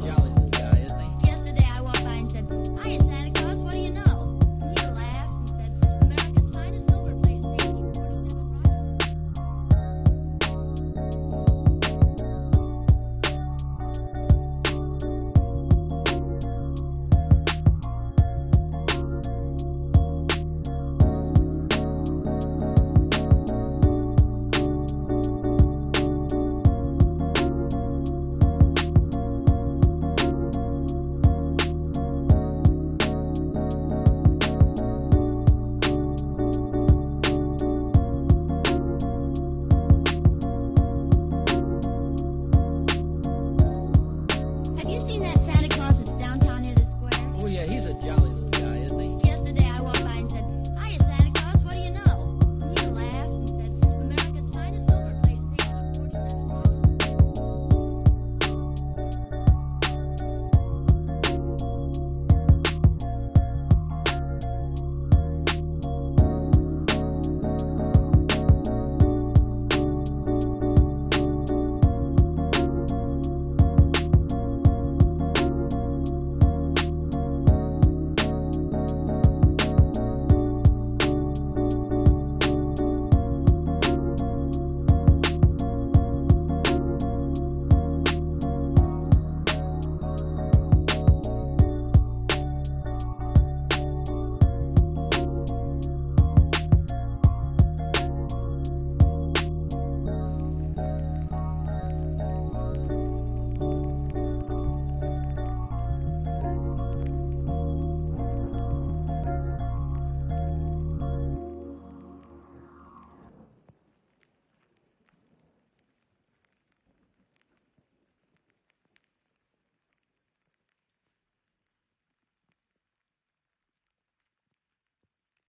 jolly? Yesterday I walked by and said, I